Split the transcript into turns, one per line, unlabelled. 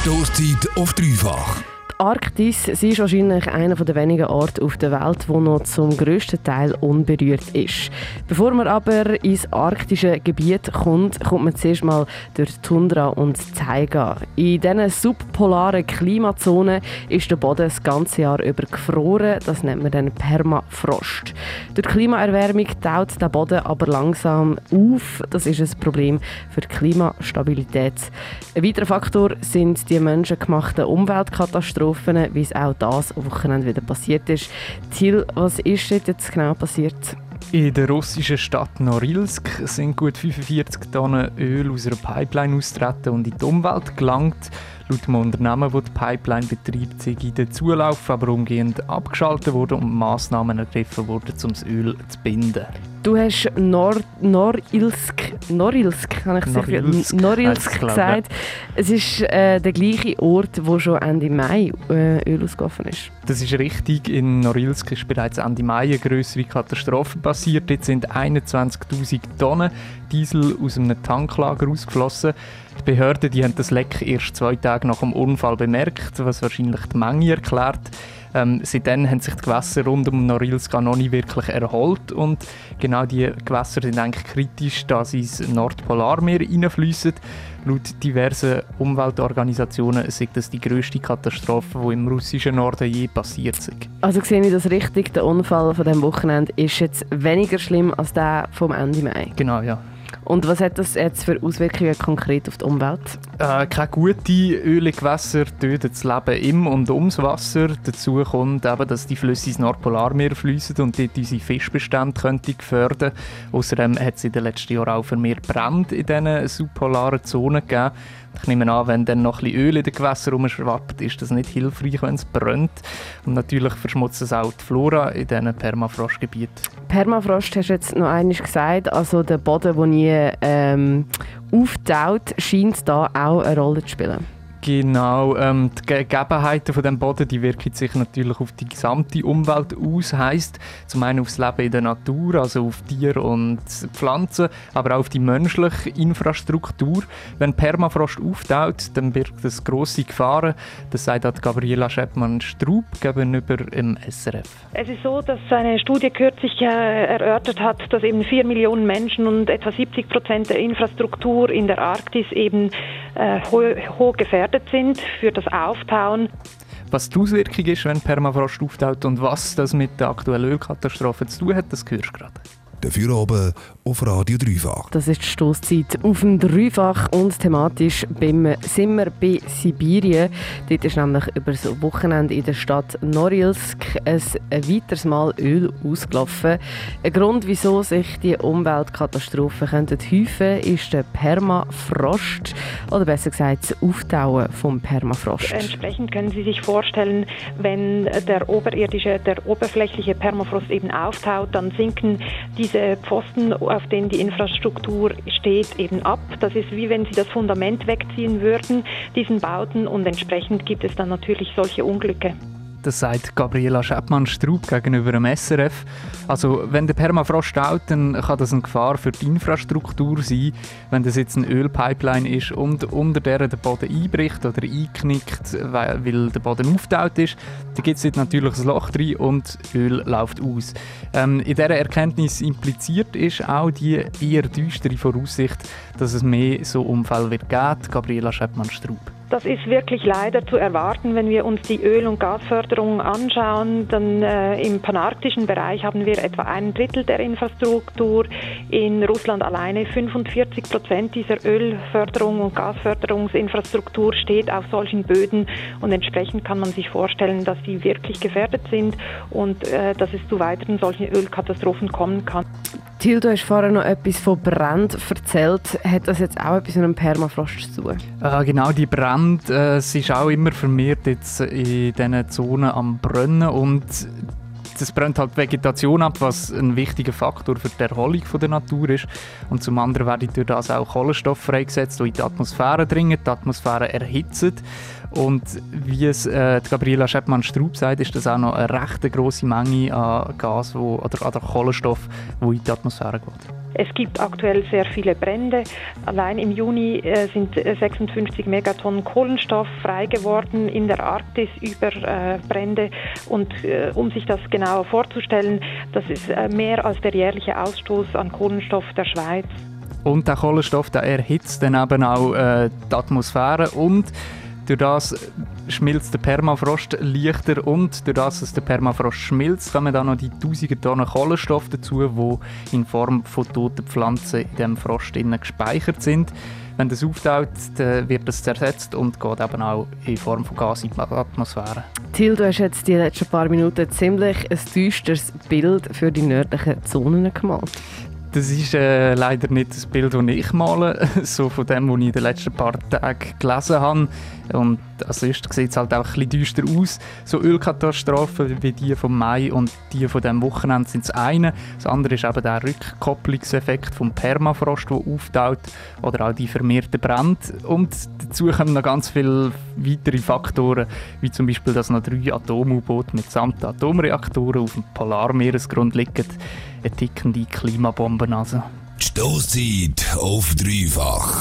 Stoßzeit auf dreifach.
Arktis sie ist wahrscheinlich einer der wenigen Orte auf der Welt, wo noch zum grössten Teil unberührt ist. Bevor man aber ins arktische Gebiet kommt, kommt man zuerst mal durch Tundra und Taiga. In diesen subpolaren Klimazonen ist der Boden das ganze Jahr über gefroren. Das nennt man dann Permafrost. Durch Klimaerwärmung taut der Boden aber langsam auf. Das ist ein Problem für die Klimastabilität. Ein weiterer Faktor sind die menschengemachten Umweltkatastrophen Katastrophen, wie es auch das Wochenende wieder passiert ist. Till, was ist jetzt genau passiert?
In der russischen Stadt Norilsk sind gut 45 Tonnen Öl aus einer Pipeline austreten und in die Umwelt gelangt. Laut dem Unternehmen, das die Pipeline betreibt, sei der Zulauf aber umgehend abgeschaltet worden und Massnahmen ergriffen worden, um das Öl zu binden.
Du hast Nor Norilsk, Norilsk, kann ich Norilsk, Norilsk gesagt. Es ist äh, der gleiche Ort, wo schon Ende Mai äh, Öl ausgegangen ist.
Das ist richtig. In Norilsk ist bereits Ende Mai eine größere Katastrophe passiert. Jetzt sind 21.000 Tonnen Diesel aus einem Tanklager ausgeflossen. Die Behörden die haben das Leck erst zwei Tage nach dem Unfall bemerkt, was wahrscheinlich die Menge erklärt. Ähm, seitdem haben sich die Gewässer rund um Norilsk noch nicht wirklich erholt und genau diese Gewässer sind eigentlich kritisch, da sie ins Nordpolarmeer hineinfließen. Laut diversen Umweltorganisationen ist das die grösste Katastrophe, die im russischen Norden je passiert ist.
Also sehe ich das richtig? Der Unfall von dem Wochenende ist jetzt weniger schlimm als der vom Ende Mai?
Genau, ja.
Und was hat das jetzt für Auswirkungen konkret auf die Umwelt?
Äh, keine gute Ölgewässer töten das Leben im und ums Wasser. Dazu kommt eben, dass die Flüsse ins Nordpolarmeer fließen und dort unsere Fischbestände könnte gefördern. Außerdem hat es in den letzten Jahren auch vermehrt Brände in diesen subpolaren Zonen gegeben. Ich nehme an, wenn dann noch ein Öl in den Gewässern rumschwappt, ist das nicht hilfreich, wenn es brennt. Und natürlich verschmutzt es auch die Flora in diesen Permafrostgebieten.
Permafrost hast du jetzt noch einmal gesagt, also der Boden, der nie ähm, auftaut, scheint da auch eine Rolle zu spielen.
Genau, ähm, die Gegebenheiten von dem Boden, die wirken sich natürlich auf die gesamte Umwelt aus. Heißt zum einen aufs Leben in der Natur, also auf Tiere und Pflanzen, aber auch auf die menschliche Infrastruktur. Wenn Permafrost auftaut, dann birgt das grosse Gefahren. Das sagt Gabriela Scheppmann-Strub gegenüber im SRF.
Es ist so, dass eine Studie kürzlich äh, erörtert hat, dass eben vier Millionen Menschen und etwa 70 Prozent der Infrastruktur in der Arktis eben äh, hoch gefährdet sind für das Auftauen.
Was die Auswirkung ist, wenn Permafrost auftaut und was das mit der aktuellen Ölkatastrophe zu tun hat, das hörst du gerade.
Dafür oben auf Radio Dreifach.
Das ist die Stoßzeit auf dem Dreifach und thematisch beim, sind wir bei Sibirien. Dort ist nämlich über das Wochenende in der Stadt Norilsk ein weiteres Mal Öl ausgelaufen. Ein Grund, wieso sich die Umweltkatastrophen könnten häufen ist der Permafrost oder besser gesagt das Auftauen vom Permafrost.
Entsprechend können Sie sich vorstellen, wenn der oberirdische, der oberflächliche Permafrost eben auftaut, dann sinken die diese Pfosten, auf denen die Infrastruktur steht, eben ab. Das ist wie wenn sie das Fundament wegziehen würden, diesen Bauten, und entsprechend gibt es dann natürlich solche Unglücke.
Das sagt Gabriela Scheppmann-Strub gegenüber dem SRF. Also, wenn der Permafrost staut, dann kann das eine Gefahr für die Infrastruktur sein. Wenn das jetzt eine Ölpipeline ist und unter der der Boden einbricht oder einknickt, weil, der Boden auftaut ist, dann gibt es natürlich ein Loch drin und Öl läuft aus. Ähm, in dieser Erkenntnis impliziert ist auch die eher düstere Voraussicht, dass es mehr so Unfälle wird geben. Gabriela Scheppmann-Strub.
Das ist wirklich leider zu erwarten, wenn wir uns die Öl- und Gasförderung anschauen. Dann äh, im panarktischen Bereich haben wir etwa ein Drittel der Infrastruktur. In Russland alleine 45 Prozent dieser Ölförderung und Gasförderungsinfrastruktur steht auf solchen Böden und entsprechend kann man sich vorstellen, dass die wirklich gefährdet sind und äh, dass es zu weiteren solchen Ölkatastrophen kommen kann.
Till, du hast vorher noch etwas von Brand erzählt. Hat das jetzt auch etwas mit einem Permafrost zu tun?
Äh, genau, die Brand, äh, es ist auch immer vermehrt jetzt in diesen Zonen am Brennen und das brennt halt Vegetation ab, was ein wichtiger Faktor für die Erholung von der Natur ist. Und zum anderen werden durch das auch Kohlenstoff freigesetzt, die in die Atmosphäre dringen, die Atmosphäre erhitzen. Und wie es äh, Gabriela Scheppmann-Strub sagt, ist das auch noch eine recht grosse Menge an Gas wo, oder an Kohlenstoff, die in die Atmosphäre geht.
Es gibt aktuell sehr viele Brände. Allein im Juni äh, sind 56 äh, Megatonnen Kohlenstoff frei geworden in der Arktis über äh, Brände. Und äh, um sich das genauer vorzustellen, das ist äh, mehr als der jährliche Ausstoß an Kohlenstoff der Schweiz.
Und der Kohlenstoff der erhitzt dann eben auch äh, die Atmosphäre und durch das schmilzt der Permafrost leichter und durch das, dass der Permafrost schmilzt, kommen dann noch die tausende Tonnen Kohlenstoff dazu, die in Form von toten Pflanzen in dem Frost gespeichert sind. Wenn das auftaut, wird das zersetzt und geht eben auch in Form von Gas in die Atmosphäre.
Till, du hast jetzt die letzten paar Minuten ziemlich ein düsteres Bild für die nördlichen Zonen gemalt.
Das ist äh, leider nicht das Bild, das ich male, so von dem, was ich in den letzten paar Tagen gelesen habe. Und als erstes sieht es halt auch ein bisschen düster aus. So Ölkatastrophen wie die vom Mai und die von dem Wochenende sind das eine. Das andere ist eben der Rückkopplungseffekt vom Permafrost, der auftaut oder auch die vermehrten Brände. Und dazu kommen noch ganz viele weitere Faktoren, wie zum Beispiel, dass noch drei Atom-U-Boote mitsamt Atomreaktoren auf dem Polarmeeresgrund liegen eine tickende Klimabombe. Also.
Stoßzeit auf dreifach.